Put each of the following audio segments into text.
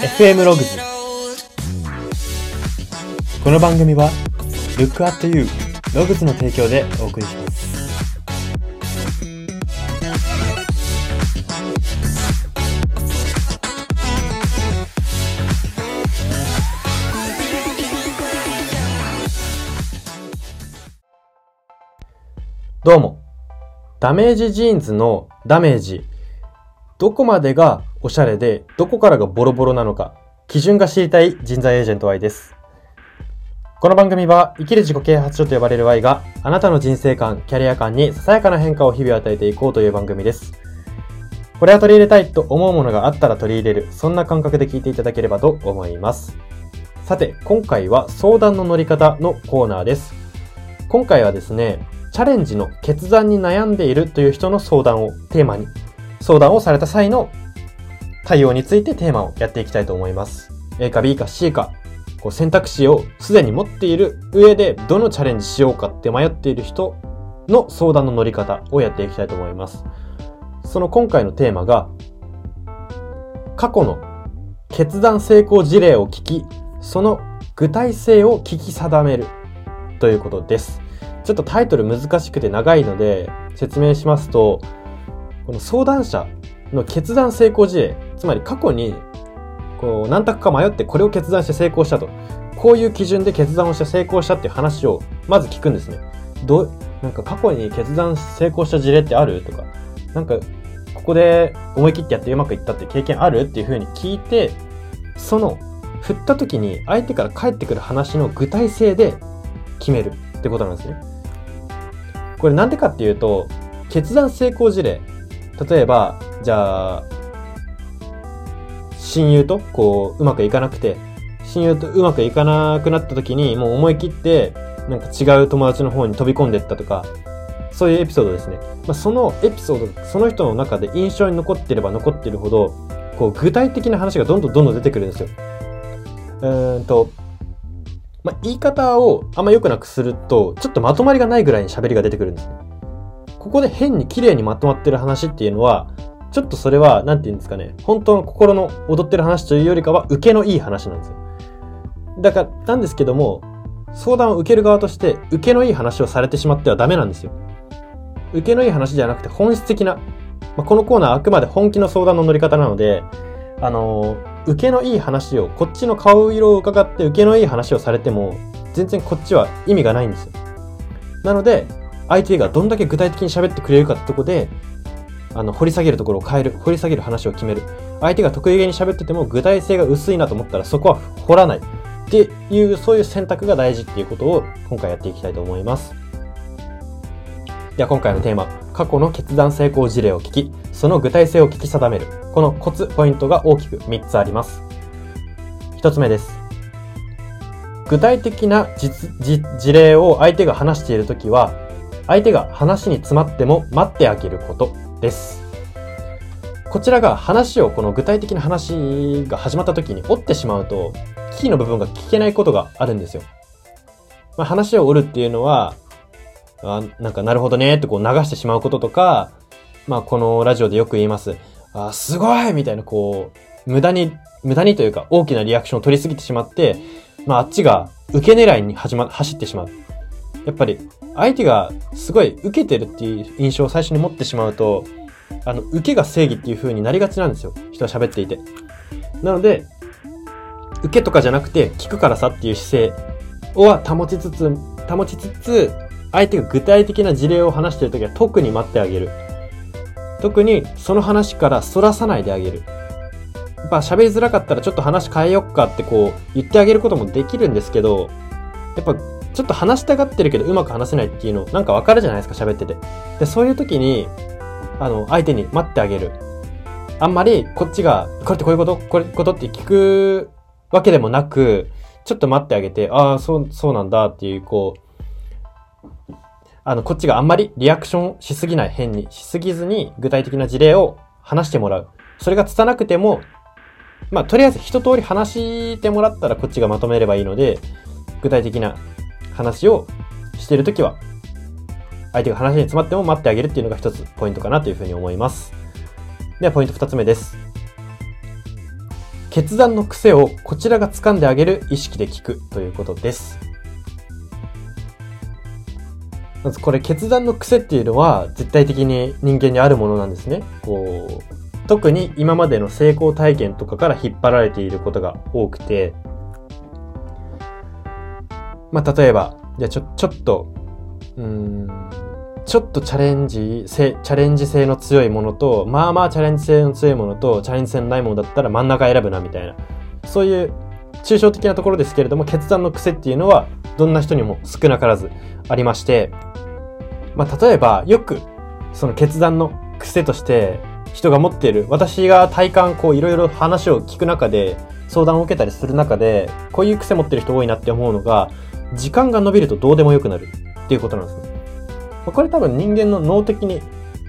FM ログズこの番組は Look at You ログズの提供でお送りします。どうも。ダメージジーンズのダメージ。どこまでがおしゃれでどこからがボロボロなのか基準が知りたい人材エージェント Y ですこの番組は生きる自己啓発書と呼ばれる Y があなたの人生観、キャリア観にささやかな変化を日々与えていこうという番組です。これは取り入れたいと思うものがあったら取り入れる、そんな感覚で聞いていただければと思います。さて、今回は相談の乗り方のコーナーです。今回はですね、チャレンジの決断に悩んでいるという人の相談をテーマに、相談をされた際の対応についてテーマをやっていきたいと思います。A か B か C か、こう選択肢をすでに持っている上でどのチャレンジしようかって迷っている人の相談の乗り方をやっていきたいと思います。その今回のテーマが過去の決断成功事例を聞き、その具体性を聞き定めるということです。ちょっとタイトル難しくて長いので説明しますと、この相談者の決断成功事例、つまり過去にこう何択か迷ってこれを決断して成功したと。こういう基準で決断をして成功したっていう話をまず聞くんですね。ど、なんか過去に決断成功した事例ってある？とか、なんかここで思い切ってやってうまくいったって経験ある？っていう風に聞いて、その振った時に相手から返ってくる話の具体性で決めるってことなんですね。これなんでかっていうと、決断成功事例。例えば、じゃあ、親友とこううまくいかなくて親友とうまくいかなくなった時にもう思い切ってなんか違う友達の方に飛び込んでったとかそういうエピソードですね、まあ、そのエピソードその人の中で印象に残ってれば残ってるほどこう具体的な話がどんどんどんどん出てくるんですよ。うーんとまあ、言い方をあんま良くなくするとちょっとまとまりがないぐらいに喋りが出てくるんですね。ここで変に綺麗にまとまってる話っていうのはちょっとそれは、なんて言うんですかね、本当の心の踊ってる話というよりかは、受けのいい話なんですよ。だから、なんですけども、相談を受ける側として、受けのいい話をされてしまってはダメなんですよ。受けのいい話じゃなくて、本質的な、まあ、このコーナーあくまで本気の相談の乗り方なので、あのー、受けのいい話を、こっちの顔色を伺って受けのいい話をされても、全然こっちは意味がないんですよ。なので、相手がどんだけ具体的に喋ってくれるかってとこで、あの、掘り下げるところを変える。掘り下げる話を決める。相手が得意げに喋ってても具体性が薄いなと思ったらそこは掘らない。っていう、そういう選択が大事っていうことを今回やっていきたいと思います。では今回のテーマ、過去の決断成功事例を聞き、その具体性を聞き定める。このコツ、ポイントが大きく3つあります。1つ目です。具体的な事例を相手が話しているときは、相手が話に詰まっても待ってあげることです。こちらが話を、この具体的な話が始まった時に折ってしまうと、キーの部分が聞けないことがあるんですよ。まあ、話を折るっていうのは、あなんかなるほどねってこう流してしまうこととか、まあこのラジオでよく言います。あすごいみたいなこう、無駄に、無駄にというか大きなリアクションを取りすぎてしまって、まああっちが受け狙いに始ま、走ってしまう。やっぱり相手がすごい受けてるっていう印象を最初に持ってしまうと、あの、受けが正義っていう風になりがちなんですよ。人は喋っていて。なので、受けとかじゃなくて、聞くからさっていう姿勢は保ちつつ、保ちつつ、相手が具体的な事例を話してるときは特に待ってあげる。特にその話から反らさないであげる。やっぱ喋りづらかったらちょっと話変えよっかってこう言ってあげることもできるんですけど、やっぱちょっと話したがってるけどうまく話せないっていうのなんかわかるじゃないですか喋ってて。で、そういう時に、あの、相手に待ってあげる。あんまりこっちが、これってこういうこと？これことって聞くわけでもなく、ちょっと待ってあげて、ああ、そう、そうなんだっていう、こう、あの、こっちがあんまりリアクションしすぎない変にしすぎずに具体的な事例を話してもらう。それが拙なくても、まあ、とりあえず一通り話してもらったらこっちがまとめればいいので、具体的な話をしているときは、相手が話に詰まっても待ってあげるっていうのが一つポイントかなというふうに思います。では、ポイント二つ目です。決断の癖をこちらが掴んであげる意識で聞くということです。まずこれ決断の癖っていうのは絶対的に人間にあるものなんですね。こう、特に今までの成功体験とかから引っ張られていることが多くて、まあ、例えば、じゃちょ、ちょっと、うん、ちょっとチャレンジ性、チャレンジ性の強いものと、まあまあチャレンジ性の強いものと、チャレンジ性のないものだったら真ん中選ぶな、みたいな。そういう抽象的なところですけれども、決断の癖っていうのは、どんな人にも少なからずありまして、まあ例えば、よく、その決断の癖として、人が持っている、私が体感、こういろいろ話を聞く中で、相談を受けたりする中で、こういう癖持ってる人多いなって思うのが、時間が伸びるとどうでもよくなるっていうことなんですね。まこれ多分人間の脳的に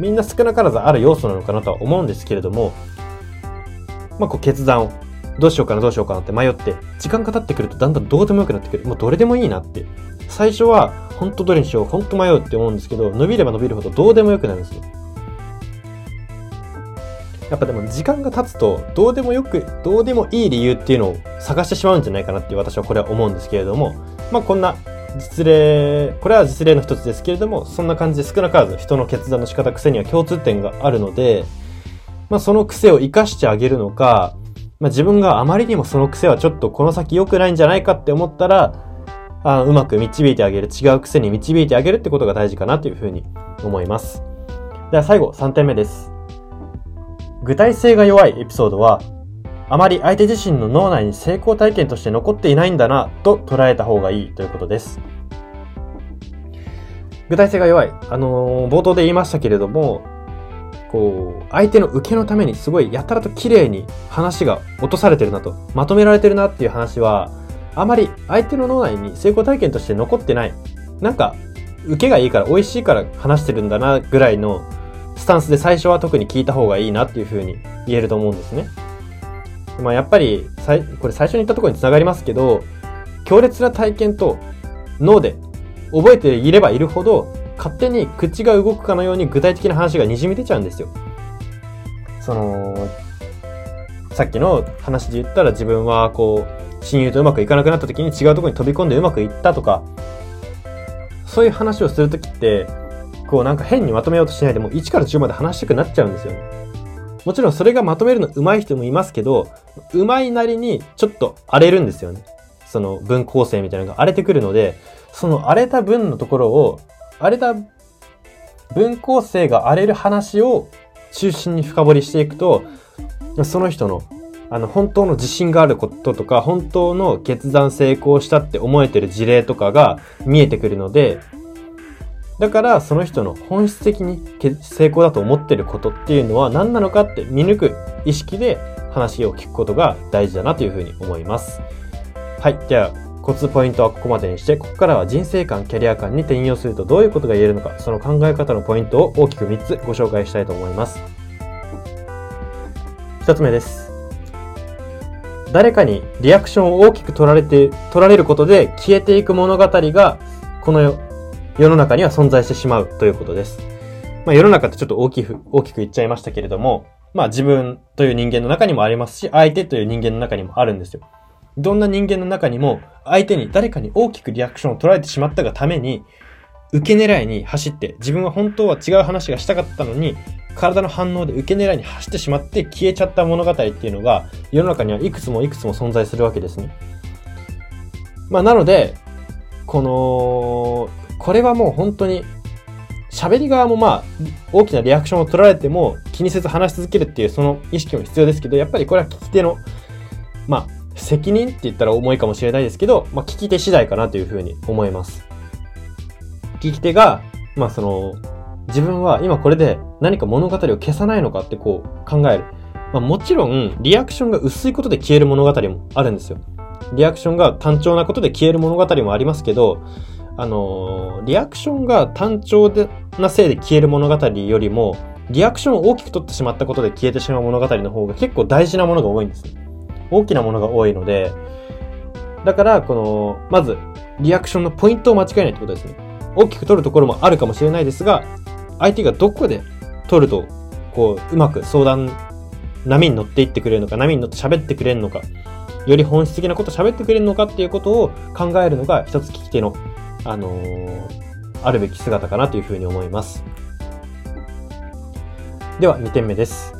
みんな少なからずある要素なのかなとは思うんですけれども、まあこう決断をどうしようかなどうしようかなって迷って、時間が経ってくるとだんだんどうでもよくなってくる。もうどれでもいいなって。最初は本当どれにしよう、本当迷うって思うんですけど、伸びれば伸びるほどどうでもよくなるんですよ。やっぱでも時間が経つと、どうでもよく、どうでもいい理由っていうのを探してしまうんじゃないかなって私はこれは思うんですけれども、まあこんな実例、これは実例の一つですけれども、そんな感じで少なからず人の決断の仕方、癖には共通点があるので、まあその癖を活かしてあげるのか、まあ自分があまりにもその癖はちょっとこの先良くないんじゃないかって思ったら、あうまく導いてあげる、違う癖に導いてあげるってことが大事かなというふうに思います。では最後、3点目です。具体性が弱いエピソードは、あまり相手自身の脳内に成功体験として残っていないんだなと捉えた方がいいということです。具体性が弱い。あのー、冒頭で言いましたけれども、こう、相手の受けのためにすごいやたらと綺麗に話が落とされてるなと、まとめられてるなっていう話は、あまり相手の脳内に成功体験として残ってない。なんか、受けがいいから美味しいから話してるんだなぐらいのスタンスで最初は特に聞いた方がいいなっていうふうに言えると思うんですね。まあやっぱり、これ最初に言ったところに繋がりますけど、強烈な体験と脳で覚えていればいるほど、勝手に口が動くかのように具体的な話が滲み出ちゃうんですよ。その、さっきの話で言ったら自分はこう、親友とうまくいかなくなった時に違うところに飛び込んでうまくいったとか、そういう話をするときって、こうなんか変にまとめようとしないでも1から10まで話したくなっちゃうんですよね。もちろんそれがまとめるの上手い人もいますけど、上手いなりにちょっと荒れるんですよね。その文構成みたいなのが荒れてくるので、その荒れた文のところを、荒れた文構成が荒れる話を中心に深掘りしていくと、その人のあの、本当の自信があることとか、本当の決断成功したって思えてる事例とかが見えてくるので、だからその人の本質的に成功だと思っていることっていうのは何なのかって見抜く意識で話を聞くことが大事だなというふうに思います。はい。では、コツポイントはここまでにして、ここからは人生観、キャリア観に転用するとどういうことが言えるのか、その考え方のポイントを大きく3つご紹介したいと思います。1つ目です。誰かにリアクションを大きく取られて、取られることで消えていく物語が、この世の中には存在してしまうということです。まあ、世の中ってちょっと大きく、大きく言っちゃいましたけれども、まあ自分という人間の中にもありますし、相手という人間の中にもあるんですよ。どんな人間の中にも、相手に誰かに大きくリアクションを取られてしまったがために、受け狙いに走って、自分は本当は違う話がしたかったのに、体の反応で受け狙いに走ってしまって消えちゃった物語っていうのが、世の中にはいくつもいくつも存在するわけですね。まあなので、この、これはもう本当に、喋り側もまあ、大きなリアクションを取られても気にせず話し続けるっていうその意識も必要ですけど、やっぱりこれは聞き手の、まあ、責任って言ったら重いかもしれないですけど、まあ、聞き手次第かなというふうに思います。聞き手が、まあその、自分は今これで何か物語を消さないのかってこう考える。まあもちろん、リアクションが薄いことで消える物語もあるんですよ。リアクションが単調なことで消える物語もありますけど、あの、リアクションが単調でなせいで消える物語よりも、リアクションを大きく取ってしまったことで消えてしまう物語の方が結構大事なものが多いんです大きなものが多いので、だから、この、まず、リアクションのポイントを間違えないってことですね。大きく取るところもあるかもしれないですが、相手がどこで取ると、こう、うまく相談波に乗っていってくれるのか、波に乗って喋ってくれるのか、より本質的なこと喋ってくれるのかっていうことを考えるのが一つ聞き手の、あのー、あるべき姿かなというふうに思います。では2点目です。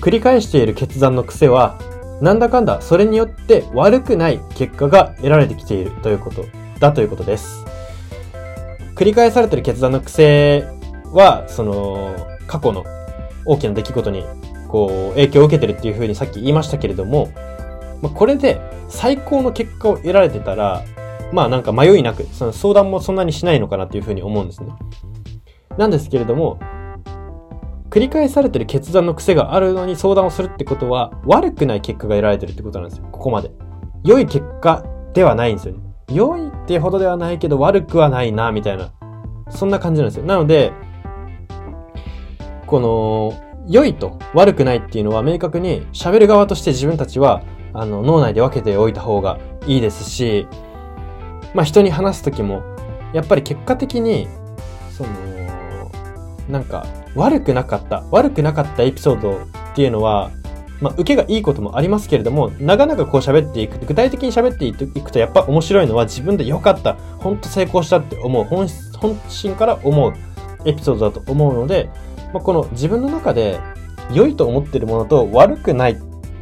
繰り返している決断の癖は、なんだかんだそれによって悪くない結果が得られてきているということだということです。繰り返されている決断の癖は、その、過去の大きな出来事に、こう、影響を受けてるっていうふうにさっき言いましたけれども、まあ、これで最高の結果を得られてたら、まあなんか迷いなく、その相談もそんなにしないのかなっていうふうに思うんですね。なんですけれども、繰り返されてる決断の癖があるのに相談をするってことは、悪くない結果が得られてるってことなんですよ。ここまで。良い結果ではないんですよね。良いってほどではないけど悪くはないな、みたいな。そんな感じなんですよ。なので、この、良いと悪くないっていうのは明確に喋る側として自分たちは、あの、脳内で分けておいた方がいいですし、まあ人に話すときも、やっぱり結果的に、その、なんか、悪くなかった、悪くなかったエピソードっていうのは、まあ、受けがいいこともありますけれども、長々こう喋っていく、具体的に喋っていくと、やっぱ面白いのは自分で良かった、ほんと成功したって思う、本本心から思うエピソードだと思うので、まあ、この自分の中で良いと思ってるものと悪くない、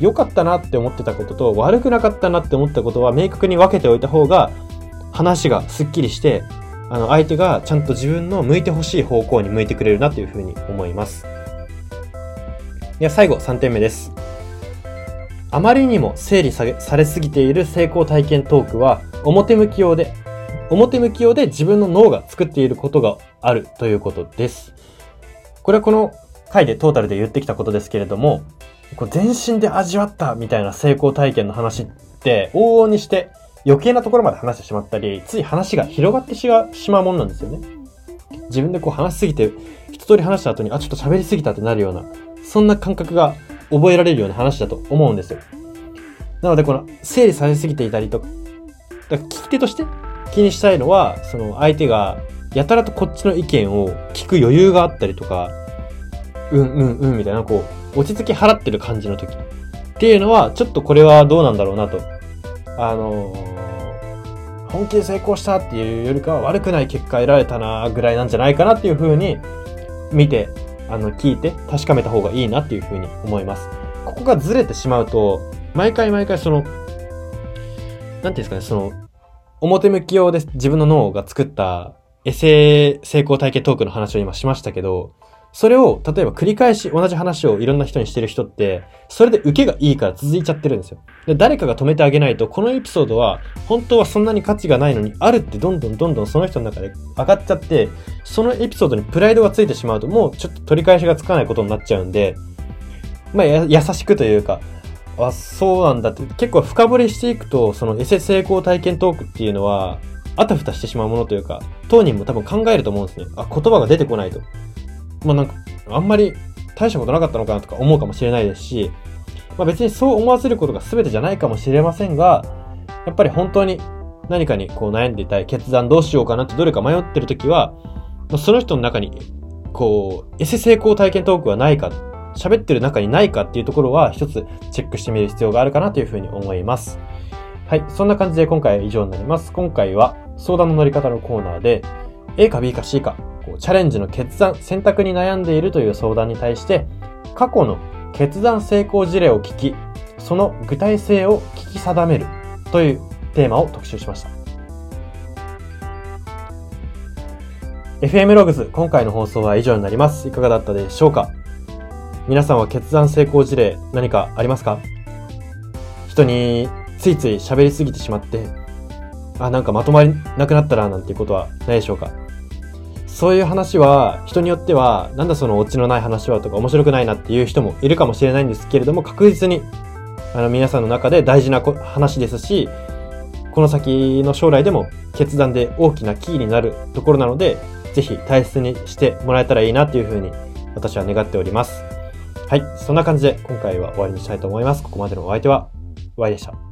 良かったなって思ってたことと悪くなかったなって思ったことは明確に分けておいた方が話がスッキリしてあの、相手がちゃんと自分の向いてほしい方向に向いてくれるなというふうに思います。では最後、3点目です。あまりにも整理されすぎている成功体験トークは、表向き用で、表向き用で自分の脳が作っていることがあるということです。これはこの回でトータルで言ってきたことですけれども、こう全身で味わったみたいな成功体験の話って往々にして余計なところまで話してしまったり、つい話が広がってしまうもんなんですよね。自分でこう話しすぎて、一通り話した後に、あ、ちょっと喋りすぎたってなるような、そんな感覚が覚えられるような話だと思うんですよ。なので、この、整理されすぎていたりとか、だ聞き手として気にしたいのは、その相手が、やたらとこっちの意見を聞く余裕があったりとか、うんうんうんみたいな、こう、落ち着き払ってる感じの時。っていうのは、ちょっとこれはどうなんだろうなと。あの本気で成功したっていうよりかは悪くない結果得られたなぐらいなんじゃないかなっていう風に見て、あの、聞いて確かめた方がいいなっていう風に思います。ここがずれてしまうと、毎回毎回その、なんていうんですかね、その、表向き用で自分の脳が作ったエセ成功体験トークの話を今しましたけど、それを、例えば繰り返し同じ話をいろんな人にしてる人って、それで受けがいいから続いちゃってるんですよ。で、誰かが止めてあげないと、このエピソードは、本当はそんなに価値がないのに、あるってどんどんどんどんその人の中で上がっちゃって、そのエピソードにプライドがついてしまうと、もうちょっと取り返しがつかないことになっちゃうんで、まあ、優しくというか、あ、そうなんだって、結構深掘りしていくと、そのエセ成功体験トークっていうのは、あたふたしてしまうものというか、当人も多分考えると思うんですね。あ、言葉が出てこないと。まあなんか、あんまり大したことなかったのかなとか思うかもしれないですし、まあ別にそう思わせることが全てじゃないかもしれませんが、やっぱり本当に何かにこう悩んでいたい、決断どうしようかなってどれか迷ってる時は、その人の中に、こう、エセ成功体験トークはないか、喋ってる中にないかっていうところは一つチェックしてみる必要があるかなというふうに思います。はい。そんな感じで今回は以上になります。今回は相談の乗り方のコーナーで、A か B か C かこうチャレンジの決断、選択に悩んでいるという相談に対して、過去の決断成功事例を聞き、その具体性を聞き定めるというテーマを特集しました。FM ログズ、今回の放送は以上になります。いかがだったでしょうか？皆さんは決断成功事例何かありますか？人についつい喋りすぎてしまって、あ、なんかまとまりなくなったらなんていうことはないでしょうか？そういう話は人によってはなんだそのオチのない話はとか面白くないなっていう人もいるかもしれないんですけれども確実にあの皆さんの中で大事な話ですしこの先の将来でも決断で大きなキーになるところなのでぜひ大切にしてもらえたらいいなっていうふうに私は願っております。はい。そんな感じで今回は終わりにしたいと思います。ここまでのお相手は Y でした。